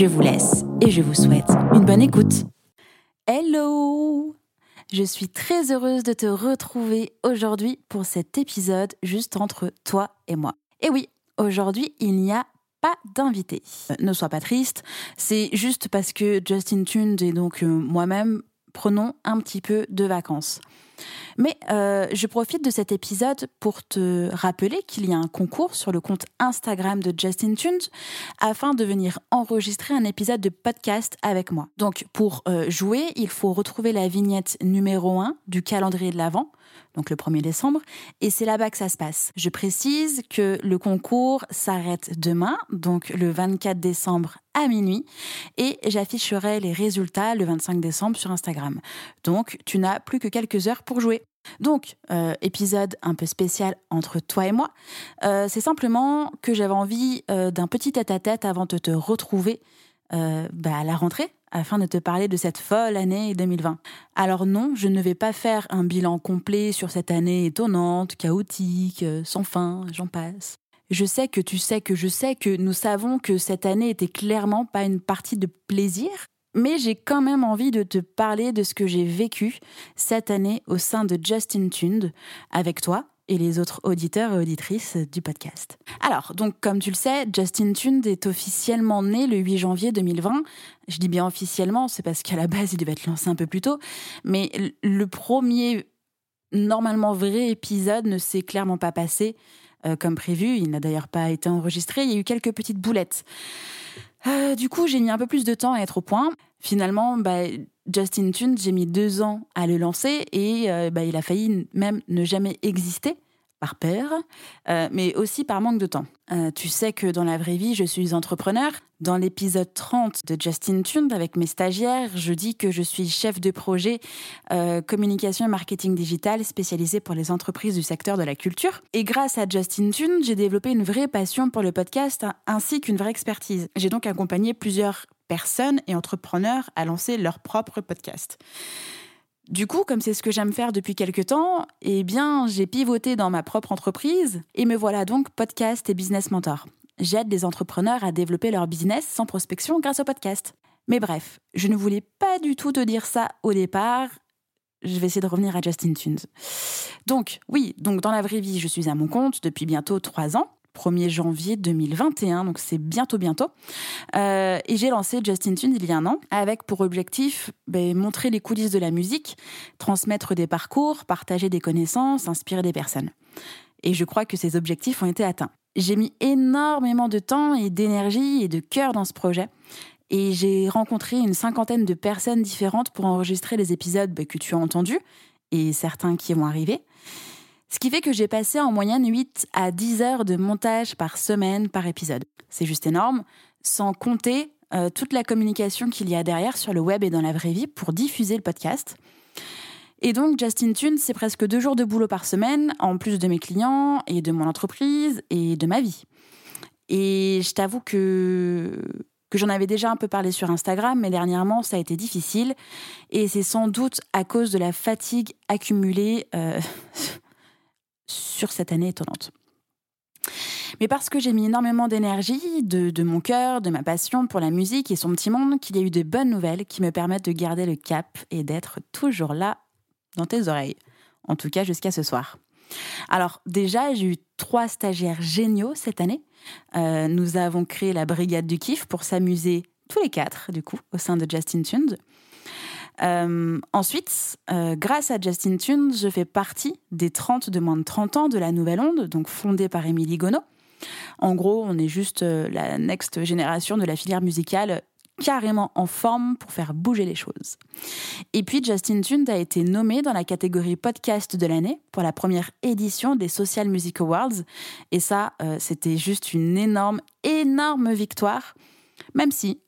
Je vous laisse et je vous souhaite une bonne écoute. Hello Je suis très heureuse de te retrouver aujourd'hui pour cet épisode juste entre toi et moi. Et oui, aujourd'hui, il n'y a pas d'invité. Euh, ne sois pas triste, c'est juste parce que Justin Tunes et donc euh, moi-même prenons un petit peu de vacances. Mais euh, je profite de cet épisode pour te rappeler qu'il y a un concours sur le compte Instagram de Justin Tunes afin de venir enregistrer un épisode de podcast avec moi. Donc pour euh, jouer, il faut retrouver la vignette numéro 1 du calendrier de l'Avent donc le 1er décembre, et c'est là-bas que ça se passe. Je précise que le concours s'arrête demain, donc le 24 décembre à minuit, et j'afficherai les résultats le 25 décembre sur Instagram. Donc tu n'as plus que quelques heures pour jouer. Donc, euh, épisode un peu spécial entre toi et moi. Euh, c'est simplement que j'avais envie euh, d'un petit tête-à-tête avant de te retrouver bah, à la rentrée, afin de te parler de cette folle année 2020. Alors non, je ne vais pas faire un bilan complet sur cette année étonnante, chaotique, euh, sans fin, j'en passe. Je sais que tu sais que je sais que nous savons que cette année était clairement pas une partie de plaisir, mais j'ai quand même envie de te parler de ce que j'ai vécu cette année au sein de Justin Tuned avec toi, et les autres auditeurs et auditrices du podcast. Alors, donc comme tu le sais, Justin Tund est officiellement né le 8 janvier 2020. Je dis bien officiellement, c'est parce qu'à la base, il devait être lancé un peu plus tôt. Mais le premier, normalement vrai épisode ne s'est clairement pas passé euh, comme prévu. Il n'a d'ailleurs pas été enregistré. Il y a eu quelques petites boulettes. Euh, du coup, j'ai mis un peu plus de temps à être au point. Finalement, bah, Justin Tunes, j'ai mis deux ans à le lancer et euh, bah, il a failli même ne jamais exister par peur, euh, mais aussi par manque de temps. Euh, tu sais que dans la vraie vie, je suis entrepreneur. Dans l'épisode 30 de Justin Tunes avec mes stagiaires, je dis que je suis chef de projet communication et marketing digital spécialisé pour les entreprises du secteur de la culture. Et grâce à Justin Tunes, j'ai développé une vraie passion pour le podcast ainsi qu'une vraie expertise. J'ai donc accompagné plusieurs personnes et entrepreneurs à lancer leur propre podcast. Du coup, comme c'est ce que j'aime faire depuis quelques temps, eh bien, j'ai pivoté dans ma propre entreprise et me voilà donc podcast et business mentor. J'aide les entrepreneurs à développer leur business sans prospection grâce au podcast. Mais bref, je ne voulais pas du tout te dire ça au départ. Je vais essayer de revenir à Justin Tunes. Donc, oui, donc dans la vraie vie, je suis à mon compte depuis bientôt trois ans. 1er janvier 2021, donc c'est bientôt bientôt. Euh, et j'ai lancé Justin Tunes il y a un an, avec pour objectif ben, montrer les coulisses de la musique, transmettre des parcours, partager des connaissances, inspirer des personnes. Et je crois que ces objectifs ont été atteints. J'ai mis énormément de temps et d'énergie et de cœur dans ce projet. Et j'ai rencontré une cinquantaine de personnes différentes pour enregistrer les épisodes ben, que tu as entendus et certains qui vont arriver. Ce qui fait que j'ai passé en moyenne 8 à 10 heures de montage par semaine par épisode. C'est juste énorme, sans compter euh, toute la communication qu'il y a derrière sur le web et dans la vraie vie pour diffuser le podcast. Et donc, Justin Tune, c'est presque deux jours de boulot par semaine, en plus de mes clients et de mon entreprise et de ma vie. Et je t'avoue que, que j'en avais déjà un peu parlé sur Instagram, mais dernièrement, ça a été difficile. Et c'est sans doute à cause de la fatigue accumulée euh, sur cette année étonnante. Mais parce que j'ai mis énormément d'énergie, de, mon cœur, de ma passion pour la musique et son petit monde, qu'il y a eu de bonnes nouvelles qui me permettent de garder le cap et d'être toujours là dans tes oreilles. En tout cas jusqu'à ce soir. Alors déjà, j'ai eu trois stagiaires géniaux cette année. Euh, nous avons créé la Brigade du Kiff pour s'amuser tous les quatre, du coup, au sein de Justin Tunes. Euh, ensuite, euh, grâce à Justin Tunes, je fais partie des 30 de moins de 30 ans de la Nouvelle Onde, donc fondée par Émilie Gonod. En gros, on est juste euh, la next génération de la filière musicale carrément en forme pour faire bouger les choses. Et puis Justin Tunes a été nommé dans la catégorie podcast de l'année pour la première édition des Social Music Awards. Et ça, c'était juste une énorme, énorme victoire. Même si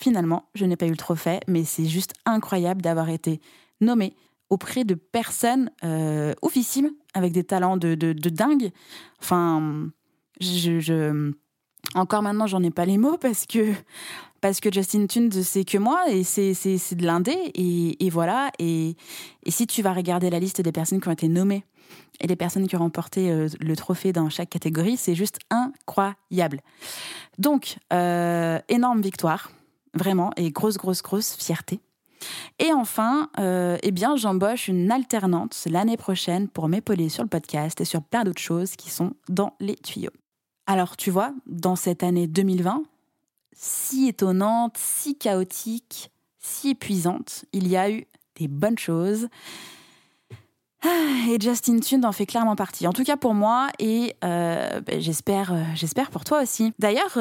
finalement, je n'ai pas eu le trophée, mais c'est juste incroyable d'avoir été nommée auprès de personnes euh, oufissimes avec des talents de, dingue. Enfin, encore maintenant, j'en ai pas les mots parce que parce que Justin Tune, c'est que moi et c'est de l'indé et, et, voilà. Et, si tu vas regarder la liste des personnes qui ont été nommées et les personnes qui ont remporté euh, le trophée dans chaque catégorie, c'est juste incroyable. Donc, euh, énorme victoire, vraiment, et grosse, grosse, grosse fierté. Et enfin, euh, eh bien, j'embauche une alternante l'année prochaine pour m'épauler sur le podcast et sur plein d'autres choses qui sont dans les tuyaux. Alors, tu vois, dans cette année 2020, si étonnante, si chaotique, si épuisante, il y a eu des bonnes choses. Ah, et Justin Tune en fait clairement partie. En tout cas pour moi et euh, ben, j'espère, euh, j'espère pour toi aussi. D'ailleurs,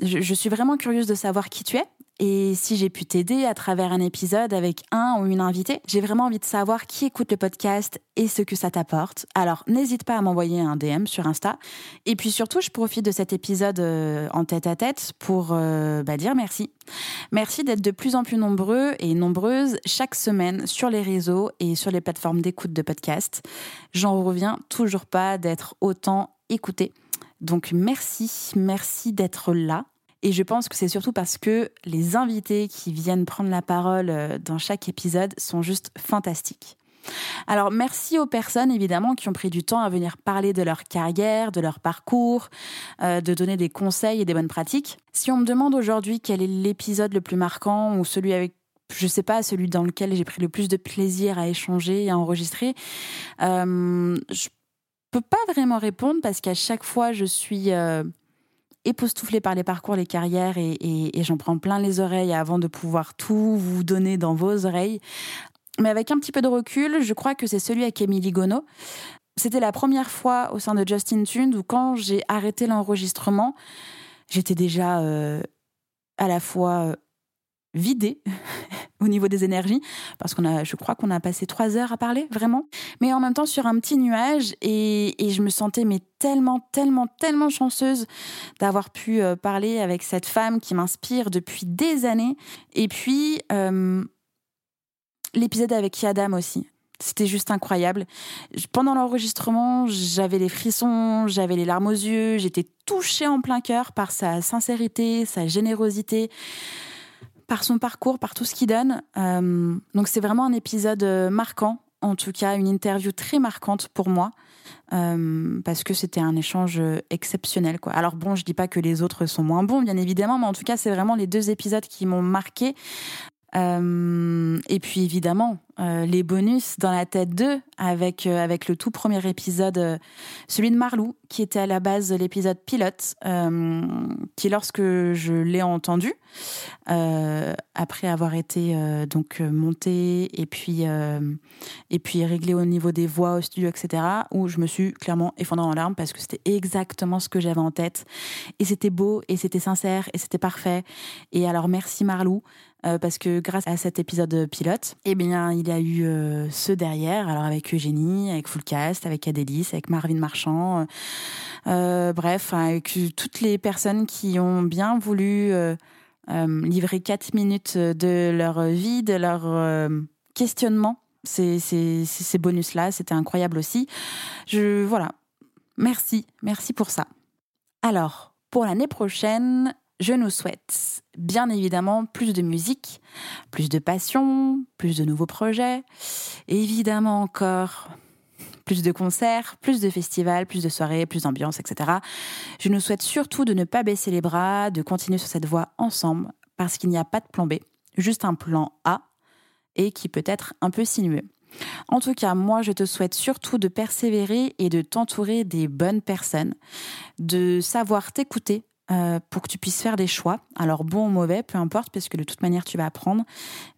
je, suis vraiment curieuse de savoir qui tu es et si j'ai pu t'aider à travers un épisode avec un ou une invitée, j'ai vraiment envie de savoir qui écoute le podcast et ce que ça t'apporte. Alors n'hésite pas à m'envoyer un DM sur Insta. Et puis surtout, je profite de cet épisode euh, en tête à tête pour euh, bah, dire merci. Merci d'être de plus en plus nombreux et nombreuses chaque semaine sur les réseaux et sur les plateformes d'écoute de podcast. J'en reviens toujours pas d'être autant écouté. Donc merci, merci d'être là. Et je pense que c'est surtout parce que les invités qui viennent prendre la parole euh, dans chaque épisode sont juste fantastiques. Alors merci aux personnes évidemment qui ont pris du temps à venir parler de leur carrière, de leur parcours, euh, de donner des conseils et des bonnes pratiques. Si on me demande aujourd'hui quel est l'épisode le plus marquant ou celui avec je sais pas, celui dans lequel j'ai pris le plus de plaisir à échanger et à enregistrer, euh, je peux pas vraiment répondre parce qu'à chaque fois je suis euh, époustouflée par les parcours, les carrières et, j'en prends plein les oreilles avant de pouvoir tout vous donner dans vos oreilles. Mais avec un petit peu de recul, je crois que c'est celui avec Émilie Gono. C'était la première fois au sein de Justin Tune où quand j'ai arrêté l'enregistrement, j'étais déjà euh, à la fois euh, vidée au niveau des énergies, parce qu'on a, je crois qu'on a passé trois heures à parler, vraiment, mais en même temps sur un petit nuage, et, je me sentais mais tellement, tellement, tellement chanceuse d'avoir pu euh, parler avec cette femme qui m'inspire depuis des années. Et puis, euh, l'épisode avec Yadam aussi. C'était juste incroyable. Pendant l'enregistrement, j'avais les frissons, j'avais les larmes aux yeux, j'étais touchée en plein cœur par sa sincérité, sa générosité par son parcours, par tout ce qu'il donne. Euh, donc c'est vraiment un épisode euh, marquant, en tout cas une interview très marquante pour moi. Euh, parce que c'était un échange exceptionnel quoi. Alors bon, je dis pas que les autres sont moins bons bien évidemment, mais en tout cas c'est vraiment les deux épisodes qui m'ont marqué euh, et puis évidemment, euh, les bonus dans la tête 2 avec, euh, avec le tout premier épisode, celui de Marlou, qui était à la base l'épisode pilote, qui lorsque je l'ai entendu, après avoir été donc monté et puis, et puis réglé au niveau des voix au studio, etc., où je me suis clairement effondrée en larmes parce que c'était exactement ce que j'avais en tête. Et c'était beau, et c'était sincère, et c'était parfait. Et alors merci Marlou. Euh, parce que grâce à cet épisode pilote, eh bien, il y a eu euh, ceux derrière, alors avec Eugénie, avec Fullcast, avec Adélis, avec Marvin Marchand, euh, bref, avec toutes les personnes qui ont bien voulu livrer quatre minutes de leur vie, de leur questionnement. Ces, ces bonus-là, c'était incroyable aussi. Je, voilà. Merci, merci pour ça. Alors, pour l'année prochaine, je nous souhaite bien évidemment plus de musique, plus de passion, plus de nouveaux projets, évidemment encore plus de concerts, plus de festivals, plus de soirées, plus d'ambiance, etc. Je nous souhaite surtout de ne pas baisser les bras, de continuer sur cette voie ensemble, parce qu'il n'y a pas de plan B, juste un plan A, et qui peut être un peu sinueux. En tout cas, moi, je te souhaite surtout de persévérer et de t'entourer des bonnes personnes, de savoir t'écouter euh, pour que tu puisses faire des choix. Alors bon ou mauvais, peu importe, parce que de toute manière tu vas apprendre,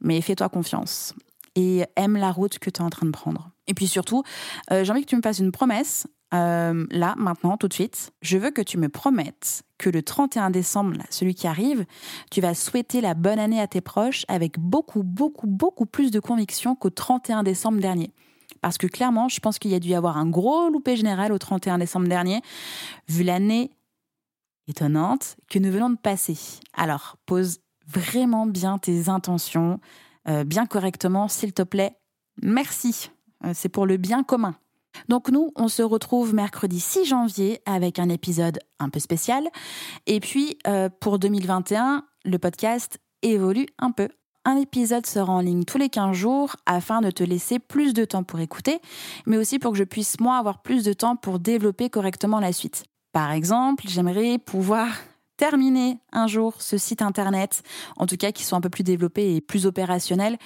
mais fais-toi confiance et aime la route que tu es en train de prendre. Et puis surtout, euh, j'ai envie que tu me fasses une promesse, euh, là, maintenant, tout de suite. Je veux que tu me promettes que le 31 décembre, celui qui arrive, tu vas souhaiter la bonne année à tes proches avec beaucoup, beaucoup, beaucoup plus de conviction qu'au 31 décembre dernier. Parce que clairement, je pense qu'il y a dû y avoir un gros loupé général au 31 décembre dernier, vu l'année étonnante que nous venons de passer. Alors, pose vraiment bien tes intentions, euh, bien correctement, s'il te plaît. Merci. Euh, c'est pour le bien commun. Donc nous, on se retrouve mercredi 6 janvier avec un épisode un peu spécial. Et puis, euh, pour 2021, le podcast évolue un peu. Un épisode sera en ligne tous les 15 jours afin de te laisser plus de temps pour écouter, mais aussi pour que je puisse, moi, avoir plus de temps pour développer correctement la suite. Par exemple, j'aimerais pouvoir terminer un jour ce site internet, en tout cas qui soit un peu plus développé et plus opérationnel,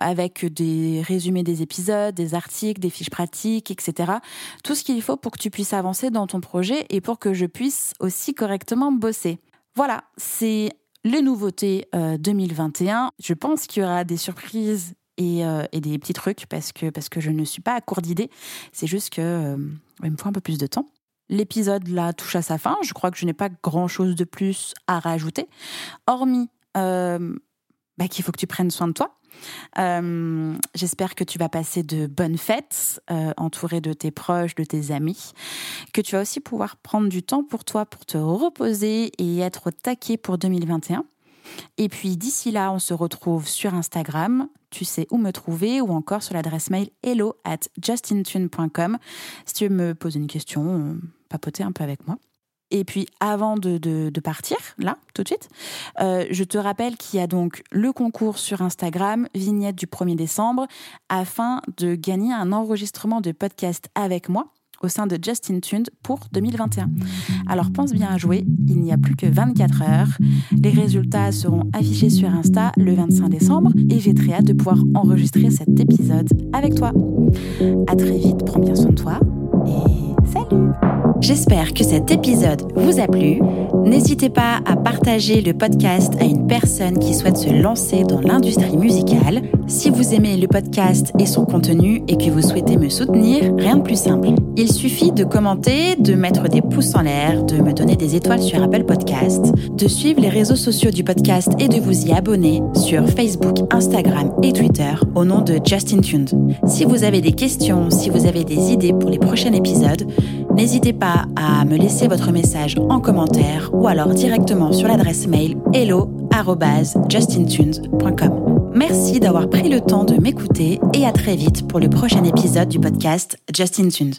avec des résumés des épisodes, des articles, des fiches pratiques, etc. Tout ce qu'il faut pour que tu puisses avancer dans ton projet et pour que je puisse aussi correctement bosser. Voilà, c'est les nouveautés 2021. Euh, je pense qu'il y aura des surprises euh, et, des petits trucs parce que, parce que je ne suis pas à court d'idées. C'est juste que euh, il me faut un peu plus de temps. L'épisode là touche à sa fin. Je crois que je n'ai pas grand chose de plus à rajouter, hormis euh, bah, qu'il faut que tu prennes soin de toi. Euh, j'espère que tu vas passer de bonnes fêtes, euh, entouré de tes proches, de tes amis, que tu vas aussi pouvoir prendre du temps pour toi, pour te reposer et être au taquet pour 2021. Et puis d'ici là, on se retrouve sur Instagram, tu sais où me trouver, ou encore sur l'adresse mail hello at justintune.com si tu veux me poser une question, papoter un peu avec moi. Et puis avant de, partir, là, tout de suite, euh, je te rappelle qu'il y a donc le concours sur Instagram, vignette du 1er décembre, afin de gagner un enregistrement de podcast avec moi au sein de Justin Tuned pour 2021. Alors pense bien à jouer, il n'y a plus que 24 heures. Les résultats seront affichés sur Insta le 25 décembre et j'ai très hâte de pouvoir enregistrer cet épisode avec toi. À très vite, prends bien soin de toi J'espère que cet épisode vous a plu. N'hésitez pas à partager le podcast à une personne qui souhaite se lancer dans l'industrie musicale. Si vous aimez le podcast et son contenu et que vous souhaitez me soutenir, rien de plus simple. Il suffit de commenter, de mettre des pouces en l'air, de me donner des étoiles sur Apple Podcast, de suivre les réseaux sociaux du podcast et de vous y abonner sur Facebook, Instagram et Twitter au nom de Justin Tuned. Si vous avez des questions, si vous avez des idées pour les prochains épisodes, n'hésitez pas à me laisser votre message en commentaire ou alors directement sur l'adresse mail hello@justintunes.com. Merci d'avoir pris le temps de m'écouter et à très vite pour le prochain épisode du podcast Justin Tunes.